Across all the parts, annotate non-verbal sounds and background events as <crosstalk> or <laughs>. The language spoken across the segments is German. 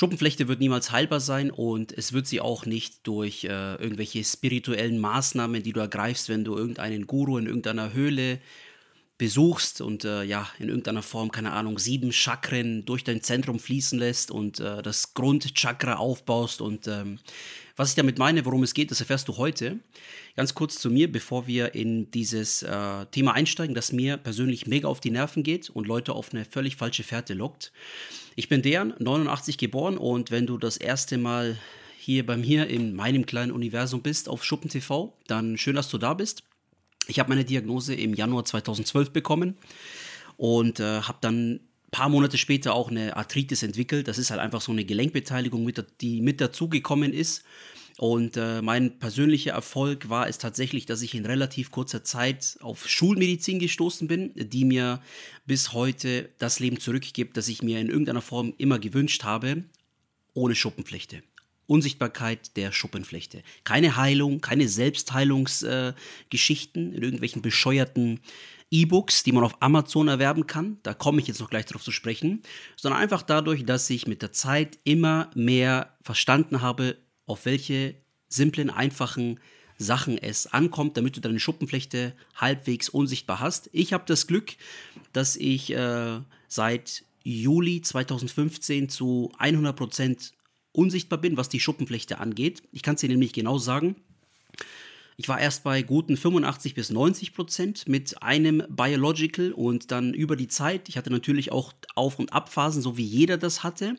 Schuppenflechte wird niemals heilbar sein und es wird sie auch nicht durch äh, irgendwelche spirituellen Maßnahmen, die du ergreifst, wenn du irgendeinen Guru in irgendeiner Höhle besuchst und äh, ja, in irgendeiner Form, keine Ahnung, sieben Chakren durch dein Zentrum fließen lässt und äh, das Grundchakra aufbaust. Und ähm, was ich damit meine, worum es geht, das erfährst du heute. Ganz kurz zu mir, bevor wir in dieses äh, Thema einsteigen, das mir persönlich mega auf die Nerven geht und Leute auf eine völlig falsche Fährte lockt. Ich bin Dejan, 89 geboren und wenn du das erste Mal hier bei mir in meinem kleinen Universum bist auf Schuppen TV, dann schön, dass du da bist. Ich habe meine Diagnose im Januar 2012 bekommen und äh, habe dann ein paar Monate später auch eine Arthritis entwickelt. Das ist halt einfach so eine Gelenkbeteiligung, mit, die mit dazugekommen ist. Und äh, mein persönlicher Erfolg war es tatsächlich, dass ich in relativ kurzer Zeit auf Schulmedizin gestoßen bin, die mir bis heute das Leben zurückgibt, das ich mir in irgendeiner Form immer gewünscht habe, ohne Schuppenflechte. Unsichtbarkeit der Schuppenflechte. Keine Heilung, keine Selbstheilungsgeschichten äh, in irgendwelchen bescheuerten E-Books, die man auf Amazon erwerben kann. Da komme ich jetzt noch gleich darauf zu sprechen. Sondern einfach dadurch, dass ich mit der Zeit immer mehr verstanden habe, auf welche simplen, einfachen Sachen es ankommt, damit du deine Schuppenflechte halbwegs unsichtbar hast. Ich habe das Glück, dass ich äh, seit Juli 2015 zu 100 Prozent unsichtbar bin, was die Schuppenflechte angeht. Ich kann es dir nämlich genau sagen. Ich war erst bei guten 85 bis 90 Prozent mit einem Biological und dann über die Zeit, ich hatte natürlich auch Auf- und Abphasen, so wie jeder das hatte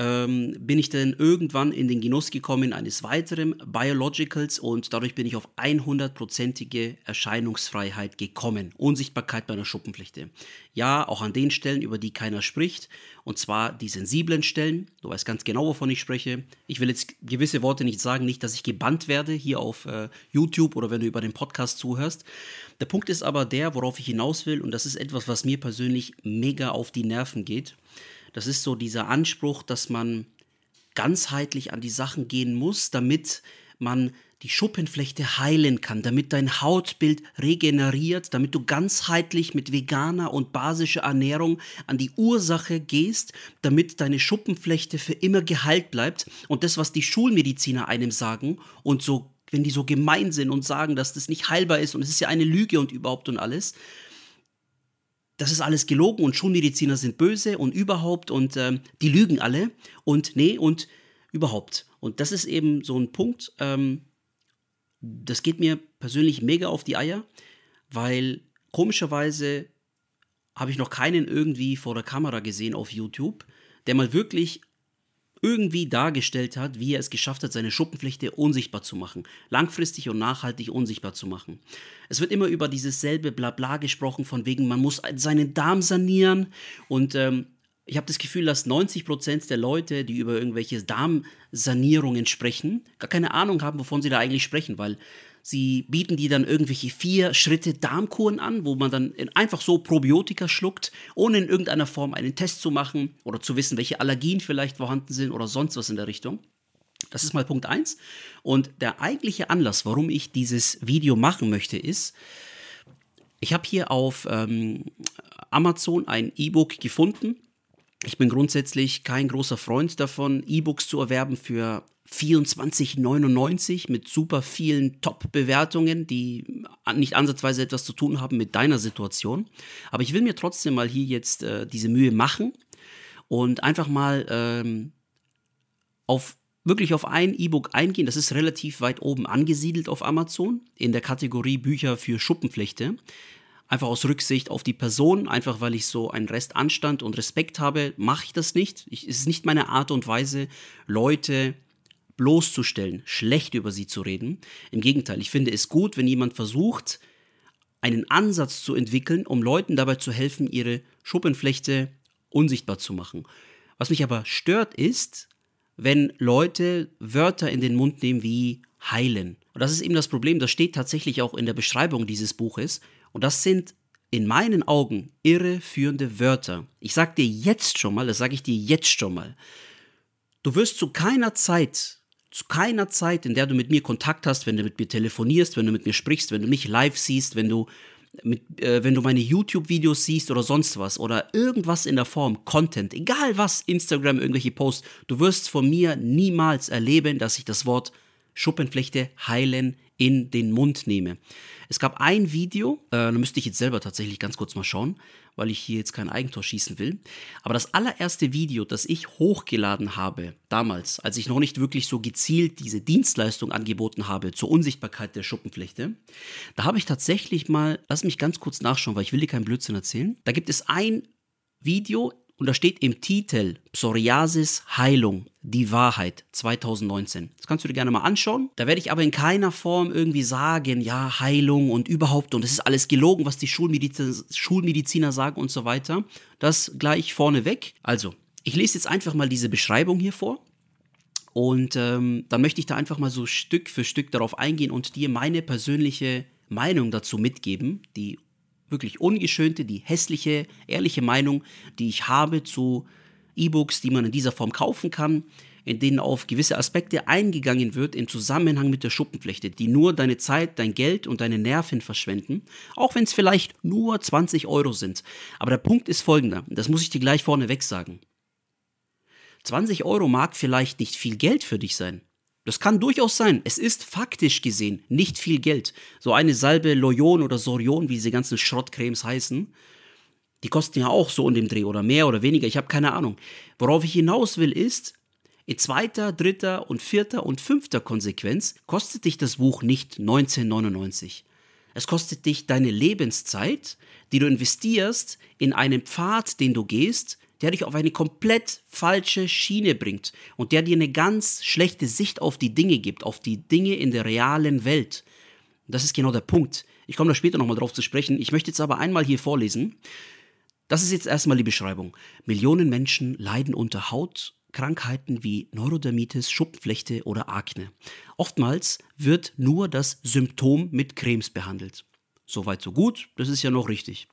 ähm, bin ich dann irgendwann in den Genuss gekommen eines weiteren Biologicals und dadurch bin ich auf 100%ige Erscheinungsfreiheit gekommen. Unsichtbarkeit bei einer Schuppenflechte. Ja, auch an den Stellen, über die keiner spricht, und zwar die sensiblen Stellen. Du weißt ganz genau, wovon ich spreche. Ich will jetzt gewisse Worte nicht sagen, nicht, dass ich gebannt werde hier auf äh, YouTube oder wenn du über den Podcast zuhörst. Der Punkt ist aber der, worauf ich hinaus will, und das ist etwas, was mir persönlich mega auf die Nerven geht. Das ist so dieser Anspruch, dass man ganzheitlich an die Sachen gehen muss, damit man die Schuppenflechte heilen kann, damit dein Hautbild regeneriert, damit du ganzheitlich mit veganer und basischer Ernährung an die Ursache gehst, damit deine Schuppenflechte für immer geheilt bleibt. Und das, was die Schulmediziner einem sagen und so, wenn die so gemein sind und sagen, dass das nicht heilbar ist und es ist ja eine Lüge und überhaupt und alles, das ist alles gelogen und Schulmediziner sind böse und überhaupt und ähm, die lügen alle und nee und überhaupt. Und das ist eben so ein Punkt, ähm, das geht mir persönlich mega auf die Eier, weil komischerweise habe ich noch keinen irgendwie vor der Kamera gesehen auf YouTube, der mal wirklich irgendwie dargestellt hat, wie er es geschafft hat, seine Schuppenflechte unsichtbar zu machen, langfristig und nachhaltig unsichtbar zu machen. Es wird immer über dieses selbe Blabla gesprochen, von wegen, man muss seinen Darm sanieren und ähm, ich habe das Gefühl, dass 90% der Leute, die über irgendwelche Darmsanierungen sprechen, gar keine Ahnung haben, wovon sie da eigentlich sprechen, weil Sie bieten die dann irgendwelche vier Schritte Darmkuren an, wo man dann einfach so Probiotika schluckt, ohne in irgendeiner Form einen Test zu machen oder zu wissen, welche Allergien vielleicht vorhanden sind oder sonst was in der Richtung. Das ist mal Punkt 1. Und der eigentliche Anlass, warum ich dieses Video machen möchte, ist, ich habe hier auf ähm, Amazon ein E-Book gefunden. Ich bin grundsätzlich kein großer Freund davon, E-Books zu erwerben für 24,99 mit super vielen Top-Bewertungen, die nicht ansatzweise etwas zu tun haben mit deiner Situation. Aber ich will mir trotzdem mal hier jetzt äh, diese Mühe machen und einfach mal ähm, auf wirklich auf ein E-Book eingehen. Das ist relativ weit oben angesiedelt auf Amazon in der Kategorie Bücher für Schuppenflechte. Einfach aus Rücksicht auf die Person, einfach weil ich so einen Rest Anstand und Respekt habe, mache ich das nicht. Ich, es ist nicht meine Art und Weise, Leute bloßzustellen, schlecht über sie zu reden. Im Gegenteil, ich finde es gut, wenn jemand versucht, einen Ansatz zu entwickeln, um Leuten dabei zu helfen, ihre Schuppenflechte unsichtbar zu machen. Was mich aber stört, ist, wenn Leute Wörter in den Mund nehmen wie heilen. Und das ist eben das Problem, das steht tatsächlich auch in der Beschreibung dieses Buches. Und das sind in meinen Augen irreführende Wörter. Ich sage dir jetzt schon mal, das sage ich dir jetzt schon mal. Du wirst zu keiner Zeit zu keiner Zeit, in der du mit mir Kontakt hast, wenn du mit mir telefonierst, wenn du mit mir sprichst, wenn du mich live siehst, wenn du mit, äh, wenn du meine YouTube-Videos siehst oder sonst was oder irgendwas in der Form, Content, egal was, Instagram, irgendwelche Posts, du wirst von mir niemals erleben, dass ich das Wort Schuppenflechte heilen in den Mund nehme. Es gab ein Video, äh, da müsste ich jetzt selber tatsächlich ganz kurz mal schauen, weil ich hier jetzt kein Eigentor schießen will. Aber das allererste Video, das ich hochgeladen habe, damals, als ich noch nicht wirklich so gezielt diese Dienstleistung angeboten habe zur Unsichtbarkeit der Schuppenflechte, da habe ich tatsächlich mal, lass mich ganz kurz nachschauen, weil ich will dir keinen Blödsinn erzählen. Da gibt es ein Video und da steht im Titel Psoriasis Heilung, die Wahrheit 2019. Das kannst du dir gerne mal anschauen. Da werde ich aber in keiner Form irgendwie sagen, ja, Heilung und überhaupt und es ist alles gelogen, was die Schulmediziner, Schulmediziner sagen und so weiter. Das gleich vorneweg. Also, ich lese jetzt einfach mal diese Beschreibung hier vor. Und ähm, dann möchte ich da einfach mal so Stück für Stück darauf eingehen und dir meine persönliche Meinung dazu mitgeben, die wirklich ungeschönte, die hässliche, ehrliche Meinung, die ich habe zu E-Books, die man in dieser Form kaufen kann, in denen auf gewisse Aspekte eingegangen wird im Zusammenhang mit der Schuppenflechte, die nur deine Zeit, dein Geld und deine Nerven verschwenden, auch wenn es vielleicht nur 20 Euro sind. Aber der Punkt ist folgender, das muss ich dir gleich vorneweg sagen. 20 Euro mag vielleicht nicht viel Geld für dich sein, das kann durchaus sein. Es ist faktisch gesehen nicht viel Geld. So eine Salbe Loyon oder Sorion, wie diese ganzen Schrottcremes heißen, die kosten ja auch so in dem Dreh oder mehr oder weniger. Ich habe keine Ahnung. Worauf ich hinaus will ist, in zweiter, dritter und vierter und fünfter Konsequenz kostet dich das Buch nicht 1999. Es kostet dich deine Lebenszeit, die du investierst in einen Pfad, den du gehst, der dich auf eine komplett falsche Schiene bringt und der dir eine ganz schlechte Sicht auf die Dinge gibt, auf die Dinge in der realen Welt. das ist genau der Punkt. Ich komme da später nochmal drauf zu sprechen. Ich möchte jetzt aber einmal hier vorlesen. Das ist jetzt erstmal die Beschreibung. Millionen Menschen leiden unter Hautkrankheiten wie Neurodermitis, Schuppenflechte oder Akne. Oftmals wird nur das Symptom mit Cremes behandelt. Soweit so gut, das ist ja noch richtig.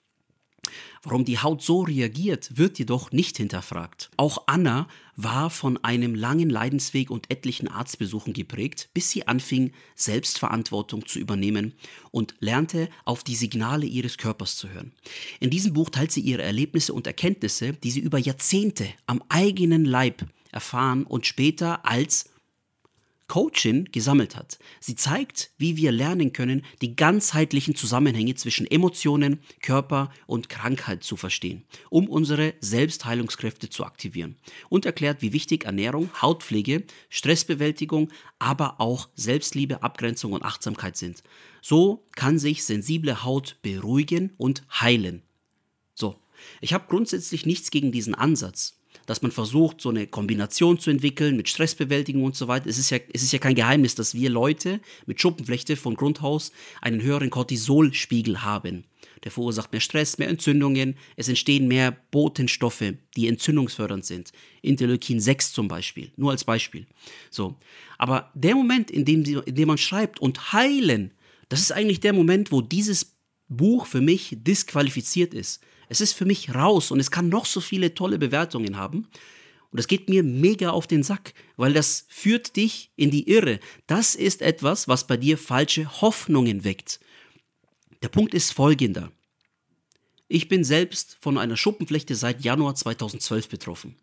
Warum die Haut so reagiert, wird jedoch nicht hinterfragt. Auch Anna war von einem langen Leidensweg und etlichen Arztbesuchen geprägt, bis sie anfing, Selbstverantwortung zu übernehmen und lernte, auf die Signale ihres Körpers zu hören. In diesem Buch teilt sie ihre Erlebnisse und Erkenntnisse, die sie über Jahrzehnte am eigenen Leib erfahren und später als Coachin gesammelt hat. Sie zeigt, wie wir lernen können, die ganzheitlichen Zusammenhänge zwischen Emotionen, Körper und Krankheit zu verstehen, um unsere Selbstheilungskräfte zu aktivieren. Und erklärt, wie wichtig Ernährung, Hautpflege, Stressbewältigung, aber auch Selbstliebe, Abgrenzung und Achtsamkeit sind. So kann sich sensible Haut beruhigen und heilen. So, ich habe grundsätzlich nichts gegen diesen Ansatz dass man versucht, so eine Kombination zu entwickeln mit Stressbewältigung und so weiter. Es ist ja, es ist ja kein Geheimnis, dass wir Leute mit Schuppenflechte von Grundhaus einen höheren Cortisolspiegel haben. Der verursacht mehr Stress, mehr Entzündungen, es entstehen mehr Botenstoffe, die entzündungsfördernd sind. Interleukin 6 zum Beispiel, nur als Beispiel. So. Aber der Moment, in dem, in dem man schreibt und heilen, das ist eigentlich der Moment, wo dieses Buch für mich disqualifiziert ist. Es ist für mich raus und es kann noch so viele tolle Bewertungen haben. Und das geht mir mega auf den Sack, weil das führt dich in die Irre. Das ist etwas, was bei dir falsche Hoffnungen weckt. Der Punkt ist folgender. Ich bin selbst von einer Schuppenflechte seit Januar 2012 betroffen.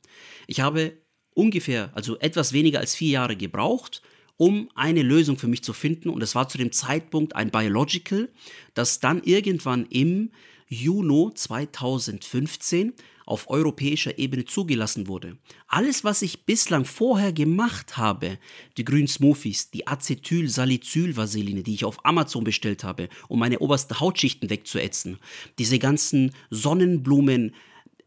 Ich habe ungefähr, also etwas weniger als vier Jahre gebraucht, um eine Lösung für mich zu finden. Und es war zu dem Zeitpunkt ein Biological, das dann irgendwann im Juni 2015 auf europäischer Ebene zugelassen wurde. Alles, was ich bislang vorher gemacht habe, die grünen Smoothies, die Acetylsalicylvaseline, die ich auf Amazon bestellt habe, um meine obersten Hautschichten wegzuätzen, diese ganzen Sonnenblumen,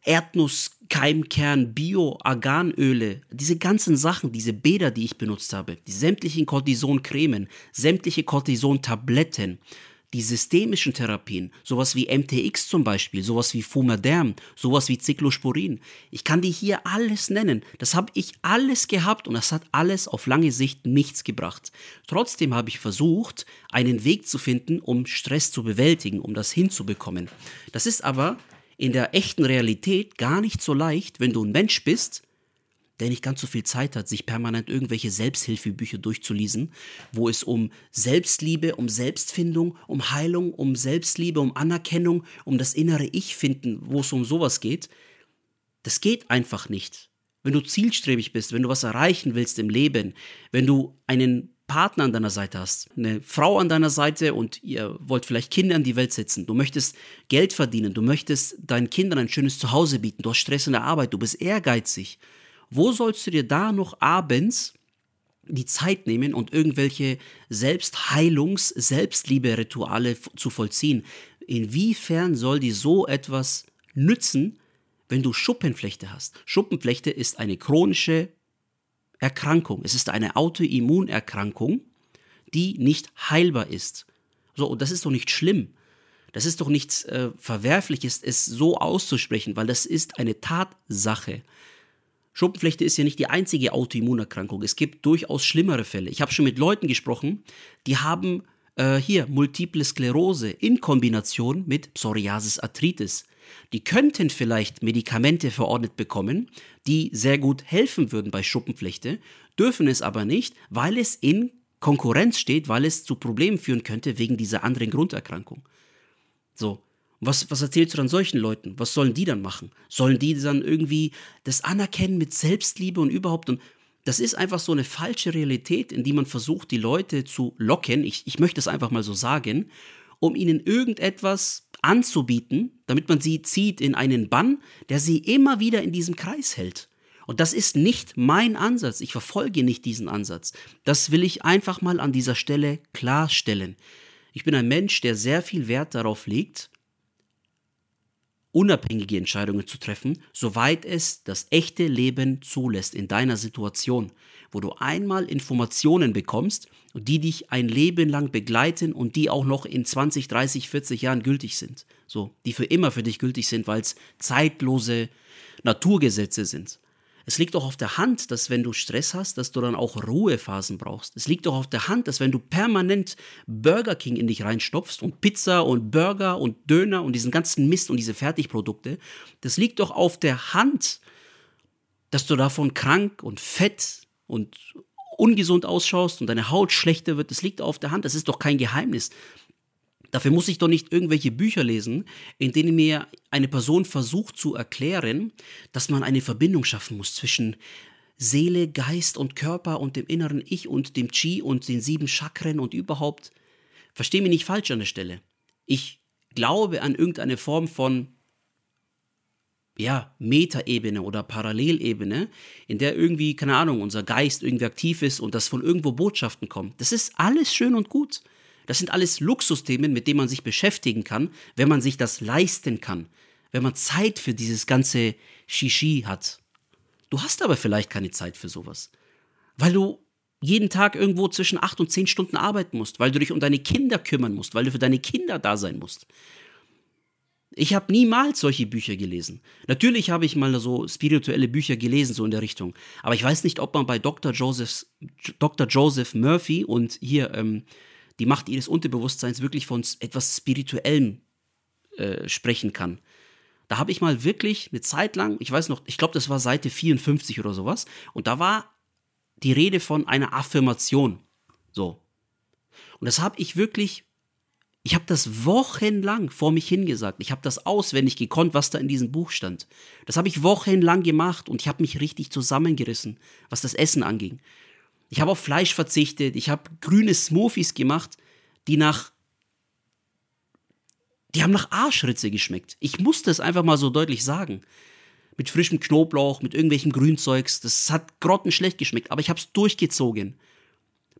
Erdnuss, Keimkern, Bio-Arganöle, diese ganzen Sachen, diese Bäder, die ich benutzt habe, die sämtlichen Cortison-Cremen, sämtliche Cortison-Tabletten, die systemischen Therapien, sowas wie MTX zum Beispiel, sowas wie Fumaderm, sowas wie Cyclosporin. Ich kann die hier alles nennen. Das habe ich alles gehabt und das hat alles auf lange Sicht nichts gebracht. Trotzdem habe ich versucht, einen Weg zu finden, um Stress zu bewältigen, um das hinzubekommen. Das ist aber in der echten Realität gar nicht so leicht, wenn du ein Mensch bist, der nicht ganz so viel Zeit hat, sich permanent irgendwelche Selbsthilfebücher durchzulesen, wo es um Selbstliebe, um Selbstfindung, um Heilung, um Selbstliebe, um Anerkennung, um das innere Ich finden, wo es um sowas geht. Das geht einfach nicht. Wenn du zielstrebig bist, wenn du was erreichen willst im Leben, wenn du einen Partner an deiner Seite hast, eine Frau an deiner Seite und ihr wollt vielleicht Kinder in die Welt setzen, du möchtest Geld verdienen, du möchtest deinen Kindern ein schönes Zuhause bieten, du hast Stress in der Arbeit, du bist ehrgeizig, wo sollst du dir da noch abends die Zeit nehmen und irgendwelche Selbstheilungs-, Selbstliebe-Rituale zu vollziehen? Inwiefern soll dir so etwas nützen, wenn du Schuppenflechte hast? Schuppenflechte ist eine chronische Erkrankung. Es ist eine Autoimmunerkrankung, die nicht heilbar ist. So, und das ist doch nicht schlimm. Das ist doch nichts äh, Verwerfliches, es so auszusprechen, weil das ist eine Tatsache. Schuppenflechte ist ja nicht die einzige Autoimmunerkrankung. Es gibt durchaus schlimmere Fälle. Ich habe schon mit Leuten gesprochen, die haben äh, hier Multiple Sklerose in Kombination mit Psoriasis Arthritis. Die könnten vielleicht Medikamente verordnet bekommen, die sehr gut helfen würden bei Schuppenflechte, dürfen es aber nicht, weil es in Konkurrenz steht, weil es zu Problemen führen könnte wegen dieser anderen Grunderkrankung. So. Was, was erzählst du dann solchen Leuten? Was sollen die dann machen? Sollen die dann irgendwie das anerkennen mit Selbstliebe und überhaupt? Und das ist einfach so eine falsche Realität, in die man versucht, die Leute zu locken. Ich, ich möchte es einfach mal so sagen, um ihnen irgendetwas anzubieten, damit man sie zieht in einen Bann, der sie immer wieder in diesem Kreis hält. Und das ist nicht mein Ansatz. Ich verfolge nicht diesen Ansatz. Das will ich einfach mal an dieser Stelle klarstellen. Ich bin ein Mensch, der sehr viel Wert darauf legt, unabhängige Entscheidungen zu treffen, soweit es das echte Leben zulässt in deiner Situation, wo du einmal Informationen bekommst, die dich ein Leben lang begleiten und die auch noch in 20, 30, 40 Jahren gültig sind. So, die für immer für dich gültig sind, weil es zeitlose Naturgesetze sind. Es liegt doch auf der Hand, dass wenn du Stress hast, dass du dann auch Ruhephasen brauchst. Es liegt doch auf der Hand, dass wenn du permanent Burger King in dich reinstopfst und Pizza und Burger und Döner und diesen ganzen Mist und diese Fertigprodukte, das liegt doch auf der Hand, dass du davon krank und fett und ungesund ausschaust und deine Haut schlechter wird, das liegt auf der Hand, das ist doch kein Geheimnis. Dafür muss ich doch nicht irgendwelche Bücher lesen, in denen mir eine Person versucht zu erklären, dass man eine Verbindung schaffen muss zwischen Seele, Geist und Körper und dem inneren Ich und dem Chi und den sieben Chakren und überhaupt. Versteh mich nicht falsch an der Stelle. Ich glaube an irgendeine Form von ja, Metaebene oder Parallelebene, in der irgendwie, keine Ahnung, unser Geist irgendwie aktiv ist und dass von irgendwo Botschaften kommen. Das ist alles schön und gut. Das sind alles Luxusthemen, mit denen man sich beschäftigen kann, wenn man sich das leisten kann, wenn man Zeit für dieses ganze Shishi hat. Du hast aber vielleicht keine Zeit für sowas, weil du jeden Tag irgendwo zwischen acht und zehn Stunden arbeiten musst, weil du dich um deine Kinder kümmern musst, weil du für deine Kinder da sein musst. Ich habe niemals solche Bücher gelesen. Natürlich habe ich mal so spirituelle Bücher gelesen, so in der Richtung. Aber ich weiß nicht, ob man bei Dr. Joseph, Dr. Joseph Murphy und hier ähm, die Macht ihres Unterbewusstseins wirklich von etwas Spirituellem äh, sprechen kann. Da habe ich mal wirklich eine Zeit lang, ich weiß noch, ich glaube, das war Seite 54 oder sowas, und da war die Rede von einer Affirmation. So. Und das habe ich wirklich ich habe das wochenlang vor mich hingesagt. Ich habe das auswendig gekonnt, was da in diesem Buch stand. Das habe ich wochenlang gemacht und ich habe mich richtig zusammengerissen, was das Essen anging. Ich habe auf Fleisch verzichtet, ich habe grüne Smoothies gemacht, die nach die haben nach Arschritze geschmeckt. Ich musste es einfach mal so deutlich sagen. Mit frischem Knoblauch, mit irgendwelchem Grünzeugs. Das hat grottenschlecht geschmeckt, aber ich habe es durchgezogen.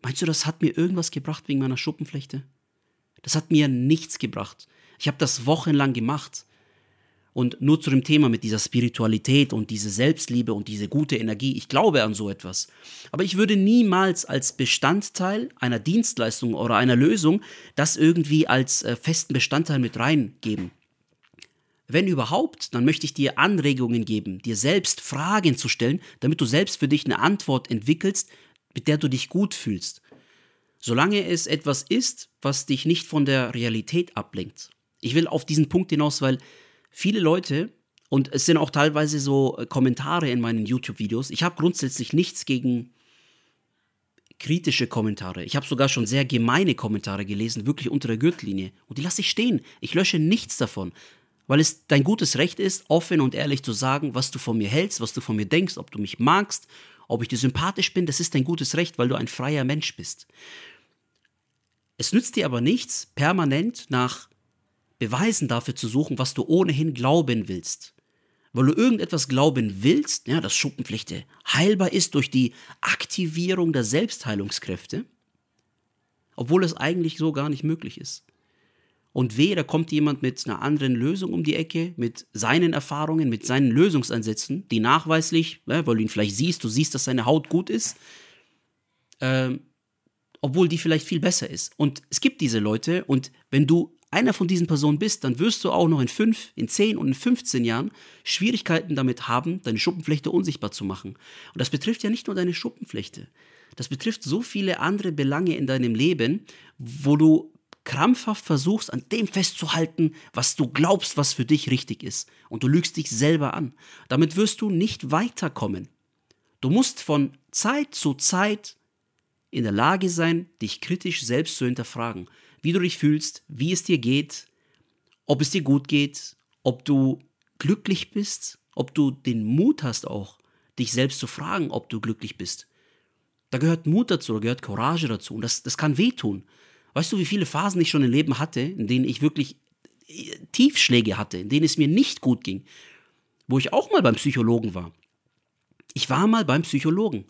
Meinst du, das hat mir irgendwas gebracht wegen meiner Schuppenflechte? Das hat mir nichts gebracht. Ich habe das wochenlang gemacht. Und nur zu dem Thema mit dieser Spiritualität und diese Selbstliebe und diese gute Energie, ich glaube an so etwas. Aber ich würde niemals als Bestandteil einer Dienstleistung oder einer Lösung das irgendwie als äh, festen Bestandteil mit reingeben. Wenn überhaupt, dann möchte ich dir Anregungen geben, dir selbst Fragen zu stellen, damit du selbst für dich eine Antwort entwickelst, mit der du dich gut fühlst solange es etwas ist, was dich nicht von der Realität ablenkt. Ich will auf diesen Punkt hinaus, weil viele Leute und es sind auch teilweise so äh, Kommentare in meinen YouTube-Videos. Ich habe grundsätzlich nichts gegen kritische Kommentare. Ich habe sogar schon sehr gemeine Kommentare gelesen, wirklich unter der Gürtellinie. Und die lasse ich stehen. Ich lösche nichts davon. Weil es dein gutes Recht ist, offen und ehrlich zu sagen, was du von mir hältst, was du von mir denkst, ob du mich magst, ob ich dir sympathisch bin. Das ist dein gutes Recht, weil du ein freier Mensch bist. Es nützt dir aber nichts, permanent nach Beweisen dafür zu suchen, was du ohnehin glauben willst weil du irgendetwas glauben willst, ja, dass Schuppenflechte heilbar ist durch die Aktivierung der Selbstheilungskräfte, obwohl es eigentlich so gar nicht möglich ist. Und weh, da kommt jemand mit einer anderen Lösung um die Ecke, mit seinen Erfahrungen, mit seinen Lösungsansätzen, die nachweislich, weil du ihn vielleicht siehst, du siehst, dass seine Haut gut ist, ähm, obwohl die vielleicht viel besser ist. Und es gibt diese Leute und wenn du einer von diesen Personen bist, dann wirst du auch noch in 5, in 10 und in 15 Jahren Schwierigkeiten damit haben, deine Schuppenflechte unsichtbar zu machen. Und das betrifft ja nicht nur deine Schuppenflechte. Das betrifft so viele andere Belange in deinem Leben, wo du krampfhaft versuchst, an dem festzuhalten, was du glaubst, was für dich richtig ist. Und du lügst dich selber an. Damit wirst du nicht weiterkommen. Du musst von Zeit zu Zeit in der Lage sein, dich kritisch selbst zu hinterfragen wie du dich fühlst, wie es dir geht, ob es dir gut geht, ob du glücklich bist, ob du den Mut hast auch, dich selbst zu fragen, ob du glücklich bist. Da gehört Mut dazu, da gehört Courage dazu und das, das kann wehtun. Weißt du, wie viele Phasen ich schon im Leben hatte, in denen ich wirklich äh, Tiefschläge hatte, in denen es mir nicht gut ging, wo ich auch mal beim Psychologen war. Ich war mal beim Psychologen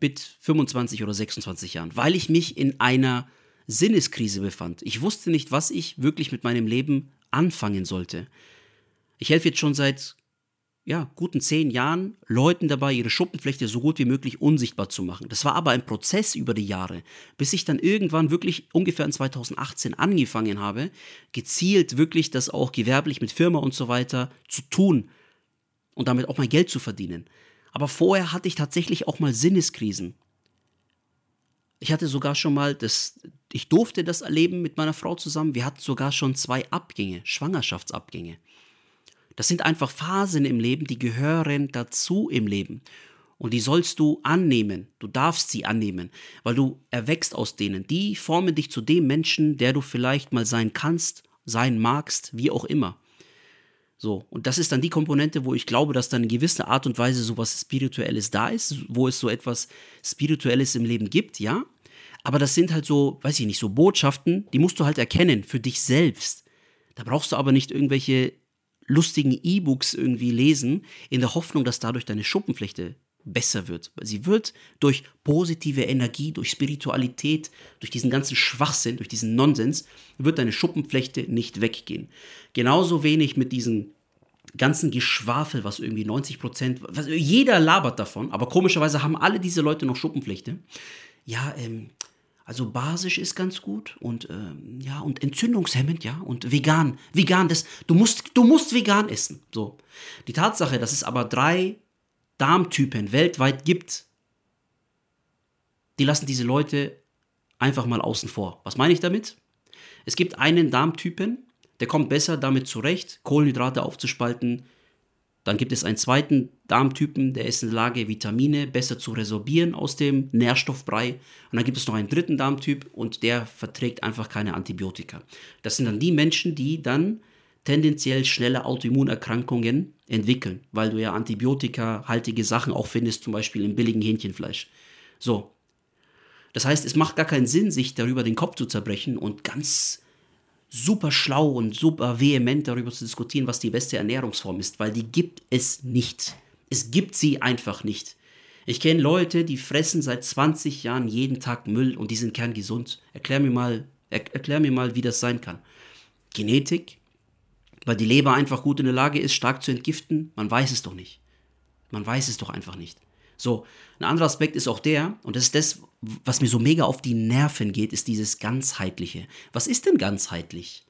mit 25 oder 26 Jahren, weil ich mich in einer Sinneskrise befand. Ich wusste nicht, was ich wirklich mit meinem Leben anfangen sollte. Ich helfe jetzt schon seit ja, guten zehn Jahren Leuten dabei, ihre Schuppenflechte so gut wie möglich unsichtbar zu machen. Das war aber ein Prozess über die Jahre, bis ich dann irgendwann wirklich ungefähr in 2018 angefangen habe, gezielt wirklich das auch gewerblich mit Firma und so weiter zu tun und damit auch mal Geld zu verdienen. Aber vorher hatte ich tatsächlich auch mal Sinneskrisen. Ich hatte sogar schon mal das, ich durfte das erleben mit meiner Frau zusammen. Wir hatten sogar schon zwei Abgänge, Schwangerschaftsabgänge. Das sind einfach Phasen im Leben, die gehören dazu im Leben. Und die sollst du annehmen. Du darfst sie annehmen, weil du erwächst aus denen. Die formen dich zu dem Menschen, der du vielleicht mal sein kannst, sein magst, wie auch immer. So, und das ist dann die Komponente, wo ich glaube, dass dann in gewisser Art und Weise sowas Spirituelles da ist, wo es so etwas Spirituelles im Leben gibt, ja. Aber das sind halt so, weiß ich nicht, so Botschaften, die musst du halt erkennen für dich selbst. Da brauchst du aber nicht irgendwelche lustigen E-Books irgendwie lesen, in der Hoffnung, dass dadurch deine Schuppenflechte besser wird. Sie wird durch positive Energie, durch Spiritualität, durch diesen ganzen Schwachsinn, durch diesen Nonsens, wird deine Schuppenflechte nicht weggehen. Genauso wenig mit diesen ganzen Geschwafel, was irgendwie 90 Prozent, jeder labert davon, aber komischerweise haben alle diese Leute noch Schuppenflechte. Ja, ähm, also basisch ist ganz gut und ähm, ja und entzündungshemmend, ja und vegan, vegan, das du musst du musst vegan essen. So die Tatsache, dass es aber drei Darmtypen weltweit gibt, die lassen diese Leute einfach mal außen vor. Was meine ich damit? Es gibt einen Darmtypen, der kommt besser damit zurecht, Kohlenhydrate aufzuspalten. Dann gibt es einen zweiten Darmtypen, der ist in der Lage, Vitamine besser zu resorbieren aus dem Nährstoffbrei. Und dann gibt es noch einen dritten Darmtyp und der verträgt einfach keine Antibiotika. Das sind dann die Menschen, die dann tendenziell schnelle Autoimmunerkrankungen entwickeln, weil du ja antibiotikahaltige Sachen auch findest, zum Beispiel im billigen Hähnchenfleisch. So. Das heißt, es macht gar keinen Sinn, sich darüber den Kopf zu zerbrechen und ganz super schlau und super vehement darüber zu diskutieren, was die beste Ernährungsform ist, weil die gibt es nicht. Es gibt sie einfach nicht. Ich kenne Leute, die fressen seit 20 Jahren jeden Tag Müll und die sind kerngesund. Erklär mir mal, er, erklär mir mal, wie das sein kann. Genetik, weil die Leber einfach gut in der Lage ist, stark zu entgiften? Man weiß es doch nicht. Man weiß es doch einfach nicht. So, ein anderer Aspekt ist auch der, und das ist das, was mir so mega auf die Nerven geht, ist dieses Ganzheitliche. Was ist denn ganzheitlich?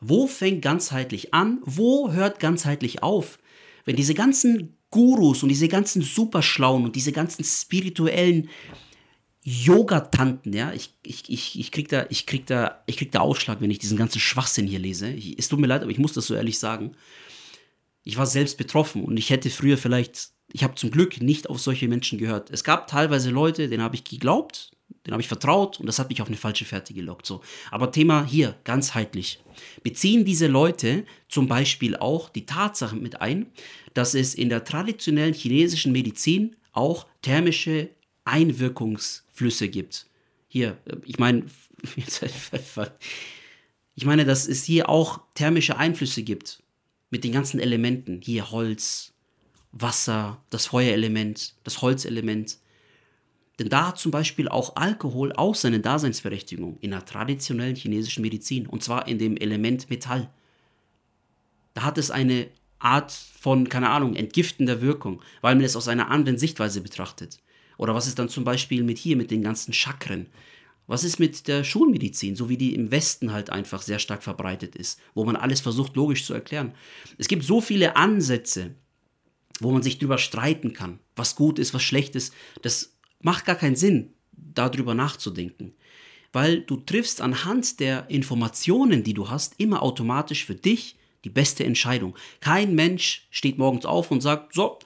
Wo fängt ganzheitlich an? Wo hört ganzheitlich auf? Wenn diese ganzen Gurus und diese ganzen Superschlauen und diese ganzen spirituellen Yoga-Tanten, ja, ich, ich, ich, ich krieg da, ich krieg da, ich krieg da Ausschlag, wenn ich diesen ganzen Schwachsinn hier lese. Ich, es tut mir leid, aber ich muss das so ehrlich sagen. Ich war selbst betroffen und ich hätte früher vielleicht, ich habe zum Glück nicht auf solche Menschen gehört. Es gab teilweise Leute, denen habe ich geglaubt, denen habe ich vertraut und das hat mich auf eine falsche Fährte gelockt. So. Aber Thema hier, ganzheitlich. Beziehen diese Leute zum Beispiel auch die Tatsache mit ein, dass es in der traditionellen chinesischen Medizin auch thermische Einwirkungsflüsse gibt. Hier, ich meine, <laughs> ich meine, dass es hier auch thermische Einflüsse gibt mit den ganzen Elementen. Hier Holz, Wasser, das Feuerelement, das Holzelement. Denn da hat zum Beispiel auch Alkohol auch seine Daseinsberechtigung in der traditionellen chinesischen Medizin, und zwar in dem Element Metall. Da hat es eine Art von, keine Ahnung, entgiftender Wirkung, weil man es aus einer anderen Sichtweise betrachtet. Oder was ist dann zum Beispiel mit hier, mit den ganzen Chakren? Was ist mit der Schulmedizin, so wie die im Westen halt einfach sehr stark verbreitet ist, wo man alles versucht logisch zu erklären? Es gibt so viele Ansätze, wo man sich drüber streiten kann, was gut ist, was schlecht ist. Das macht gar keinen Sinn, darüber nachzudenken. Weil du triffst anhand der Informationen, die du hast, immer automatisch für dich die beste Entscheidung. Kein Mensch steht morgens auf und sagt, so,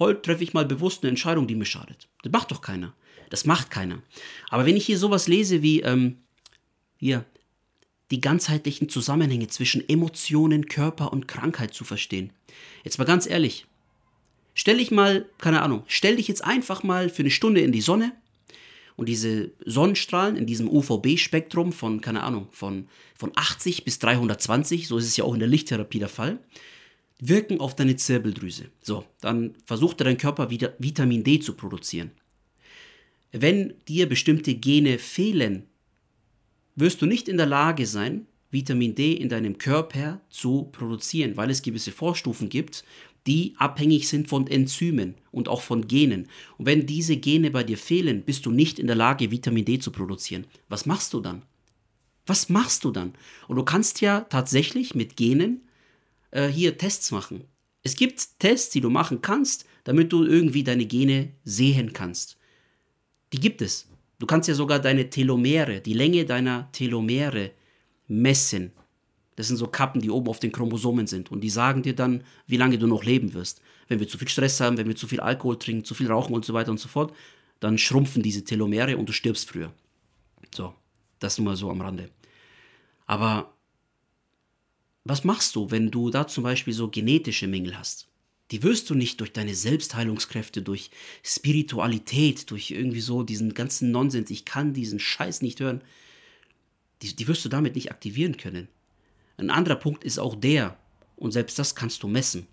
heute treffe ich mal bewusst eine Entscheidung, die mir schadet. Das macht doch keiner. Das macht keiner. Aber wenn ich hier sowas lese wie, ähm, hier, die ganzheitlichen Zusammenhänge zwischen Emotionen, Körper und Krankheit zu verstehen. Jetzt mal ganz ehrlich. Stell dich mal, keine Ahnung, stell dich jetzt einfach mal für eine Stunde in die Sonne und diese Sonnenstrahlen in diesem UVB-Spektrum von, keine Ahnung, von, von 80 bis 320, so ist es ja auch in der Lichttherapie der Fall, wirken auf deine Zirbeldrüse. So, dann versucht dein Körper wieder Vitamin D zu produzieren. Wenn dir bestimmte Gene fehlen, wirst du nicht in der Lage sein, Vitamin D in deinem Körper zu produzieren, weil es gewisse Vorstufen gibt, die abhängig sind von Enzymen und auch von Genen. Und wenn diese Gene bei dir fehlen, bist du nicht in der Lage, Vitamin D zu produzieren. Was machst du dann? Was machst du dann? Und du kannst ja tatsächlich mit Genen äh, hier Tests machen. Es gibt Tests, die du machen kannst, damit du irgendwie deine Gene sehen kannst. Die gibt es. Du kannst ja sogar deine Telomere, die Länge deiner Telomere messen. Das sind so Kappen, die oben auf den Chromosomen sind. Und die sagen dir dann, wie lange du noch leben wirst. Wenn wir zu viel Stress haben, wenn wir zu viel Alkohol trinken, zu viel rauchen und so weiter und so fort, dann schrumpfen diese Telomere und du stirbst früher. So, das nur mal so am Rande. Aber was machst du, wenn du da zum Beispiel so genetische Mängel hast? Die wirst du nicht durch deine Selbstheilungskräfte, durch Spiritualität, durch irgendwie so diesen ganzen Nonsens, ich kann diesen Scheiß nicht hören, die, die wirst du damit nicht aktivieren können. Ein anderer Punkt ist auch der, und selbst das kannst du messen.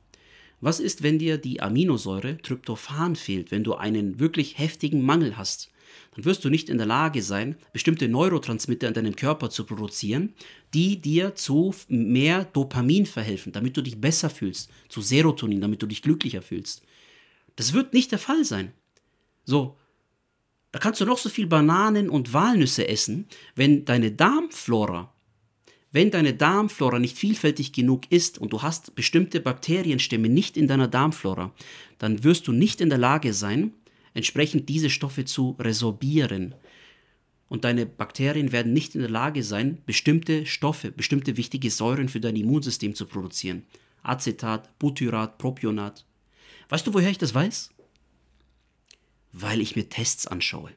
Was ist, wenn dir die Aminosäure Tryptophan fehlt, wenn du einen wirklich heftigen Mangel hast? Dann wirst du nicht in der Lage sein, bestimmte Neurotransmitter in deinem Körper zu produzieren, die dir zu mehr Dopamin verhelfen, damit du dich besser fühlst, zu Serotonin, damit du dich glücklicher fühlst. Das wird nicht der Fall sein. So, da kannst du noch so viel Bananen und Walnüsse essen, wenn deine Darmflora, wenn deine Darmflora nicht vielfältig genug ist und du hast bestimmte Bakterienstämme nicht in deiner Darmflora, dann wirst du nicht in der Lage sein, entsprechend diese Stoffe zu resorbieren. Und deine Bakterien werden nicht in der Lage sein, bestimmte Stoffe, bestimmte wichtige Säuren für dein Immunsystem zu produzieren. Acetat, Butyrat, Propionat. Weißt du, woher ich das weiß? Weil ich mir Tests anschaue.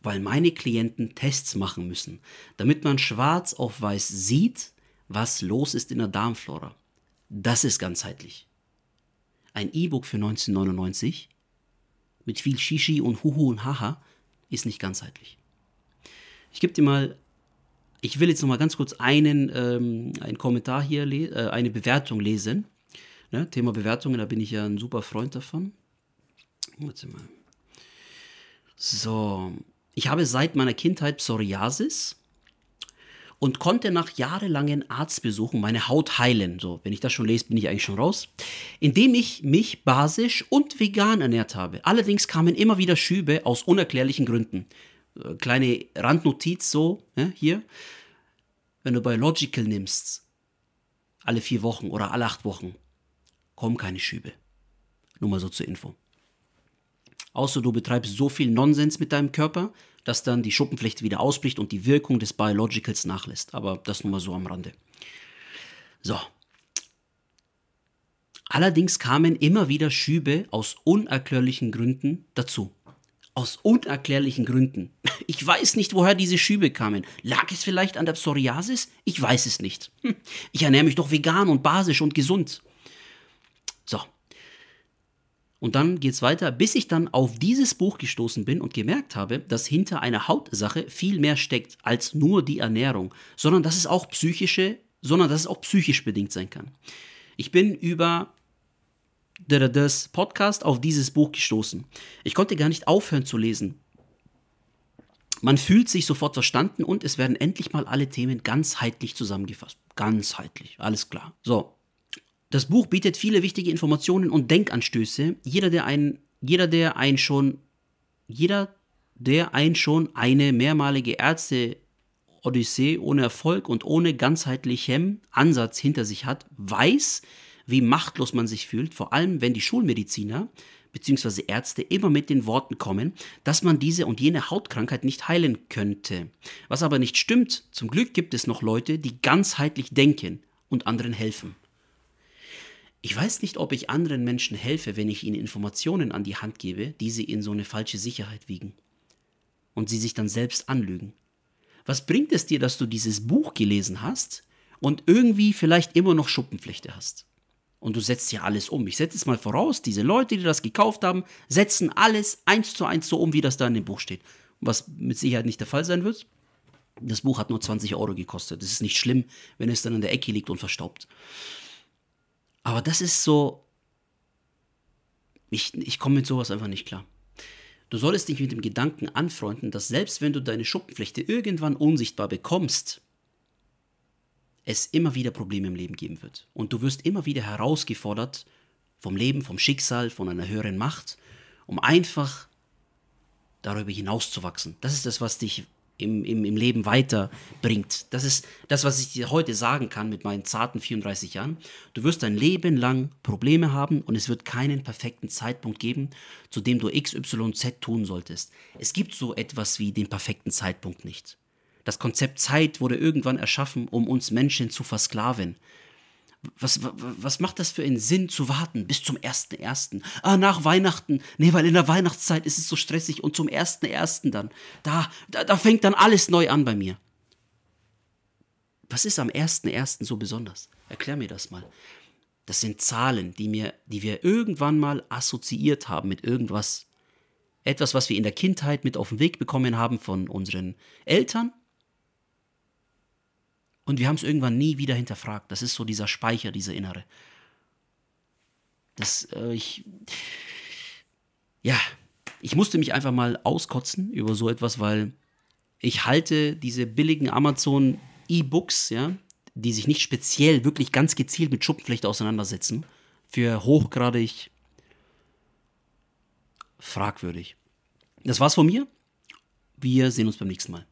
Weil meine Klienten Tests machen müssen, damit man schwarz auf weiß sieht, was los ist in der Darmflora. Das ist ganzheitlich. Ein E-Book für 1999 mit viel Shishi und Huhu und Haha ist nicht ganzheitlich. Ich gebe dir mal, ich will jetzt noch mal ganz kurz einen, ähm, einen Kommentar hier, äh, eine Bewertung lesen. Ne? Thema Bewertungen, da bin ich ja ein super Freund davon. Warte mal. So, ich habe seit meiner Kindheit Psoriasis und konnte nach jahrelangen Arztbesuchen meine Haut heilen. So, wenn ich das schon lese, bin ich eigentlich schon raus. Indem ich mich basisch und vegan ernährt habe. Allerdings kamen immer wieder Schübe aus unerklärlichen Gründen. Äh, kleine Randnotiz so, ja, hier. Wenn du Biological nimmst, alle vier Wochen oder alle acht Wochen, kommen keine Schübe. Nur mal so zur Info. Außer du betreibst so viel Nonsens mit deinem Körper, dass dann die Schuppenflechte wieder ausbricht und die Wirkung des Biologicals nachlässt. Aber das nur mal so am Rande. So. Allerdings kamen immer wieder Schübe aus unerklärlichen Gründen dazu. Aus unerklärlichen Gründen. <laughs> Ich weiß nicht, woher diese Schübe kamen. Lag es vielleicht an der Psoriasis? Ich weiß es nicht. Hm, ich ernähre mich doch vegan und basisch und gesund. So. Und dann geht's weiter, bis ich dann auf dieses Buch gestoßen bin und gemerkt habe, dass hinter einer Hautsache viel mehr steckt als nur die Ernährung, sondern dass es auch psychische, sondern dass es auch psychisch bedingt sein kann. Ich bin über das Podcast auf dieses Buch gestoßen. Ich konnte gar nicht aufhören zu lesen. Man fühlt sich sofort verstanden und es werden endlich mal alle Themen ganzheitlich zusammengefasst. Ganzheitlich, alles klar. So. Das Buch bietet viele wichtige Informationen und Denkanstöße. Jeder, der ein, jeder, der ein schon, jeder, der ein schon eine mehrmalige Ärzte Odyssee ohne Erfolg und ohne ganzheitlichem Ansatz hinter sich hat, weiß, wie machtlos man sich fühlt, vor allem wenn die Schulmediziner bzw. Ärzte immer mit den Worten kommen, dass man diese und jene Hautkrankheit nicht heilen könnte. Was aber nicht stimmt, zum Glück gibt es noch Leute, die ganzheitlich denken und anderen helfen. Ich weiß nicht, ob ich anderen Menschen helfe, wenn ich ihnen Informationen an die Hand gebe, die sie in so eine falsche Sicherheit wiegen. Und sie sich dann selbst anlügen. Was bringt es dir, dass du dieses Buch gelesen hast und irgendwie vielleicht immer noch Schuppenflechte hast? und du setzt ja alles um. Ich setze es mal voraus, diese Leute, die das gekauft haben, setzen alles eins zu eins so um, wie das da in dem Buch steht. Was mit Sicherheit nicht der Fall sein wird. Das Buch hat nur 20 Euro gekostet. Das ist nicht schlimm, wenn es dann in der Ecke liegt und verstaubt. Aber das ist so. Ich, ich komme mit sowas einfach nicht klar. Du solltest dich mit dem Gedanken anfreunden, dass selbst wenn du deine Schuppenflechte irgendwann unsichtbar bekommst, es immer wieder Probleme im Leben geben wird. Und du wirst immer wieder herausgefordert vom Leben, vom Schicksal, von einer höheren Macht, um einfach darüber hinauszuwachsen. Das ist das, was dich im, im, im Leben weiterbringt. Das ist das, was ich dir heute sagen kann mit meinen zarten 34 Jahren. Du wirst dein Leben lang Probleme haben und es wird keinen perfekten Zeitpunkt geben, zu dem du X, Y, Z tun solltest. Es gibt so etwas wie den perfekten Zeitpunkt nicht. Das Konzept Zeit wurde irgendwann erschaffen, um uns Menschen zu versklaven. Was, was, macht das für einen Sinn zu warten bis zum 1.1.? Ah, nach Weihnachten. Nee, weil in der Weihnachtszeit ist es so stressig und zum 1.1. dann. Da, da, da fängt dann alles neu an bei mir. Was ist am 1.1. so besonders? Erklär mir das mal. Das sind Zahlen, die, mir, die wir irgendwann mal assoziiert haben mit irgendwas. Etwas, was wir in der Kindheit mit auf den Weg bekommen haben von unseren Eltern und wir haben es irgendwann nie wieder hinterfragt. Das ist so dieser Speicher, dieser innere. Das, äh, ich, ja, ich musste mich einfach mal auskotzen über so etwas, weil ich halte diese billigen Amazon E-Books, ja, die sich nicht speziell, wirklich ganz gezielt mit Schuppenflechte auseinandersetzen, für hochgradig fragwürdig. Das war's von mir. Wir sehen uns beim nächsten Mal.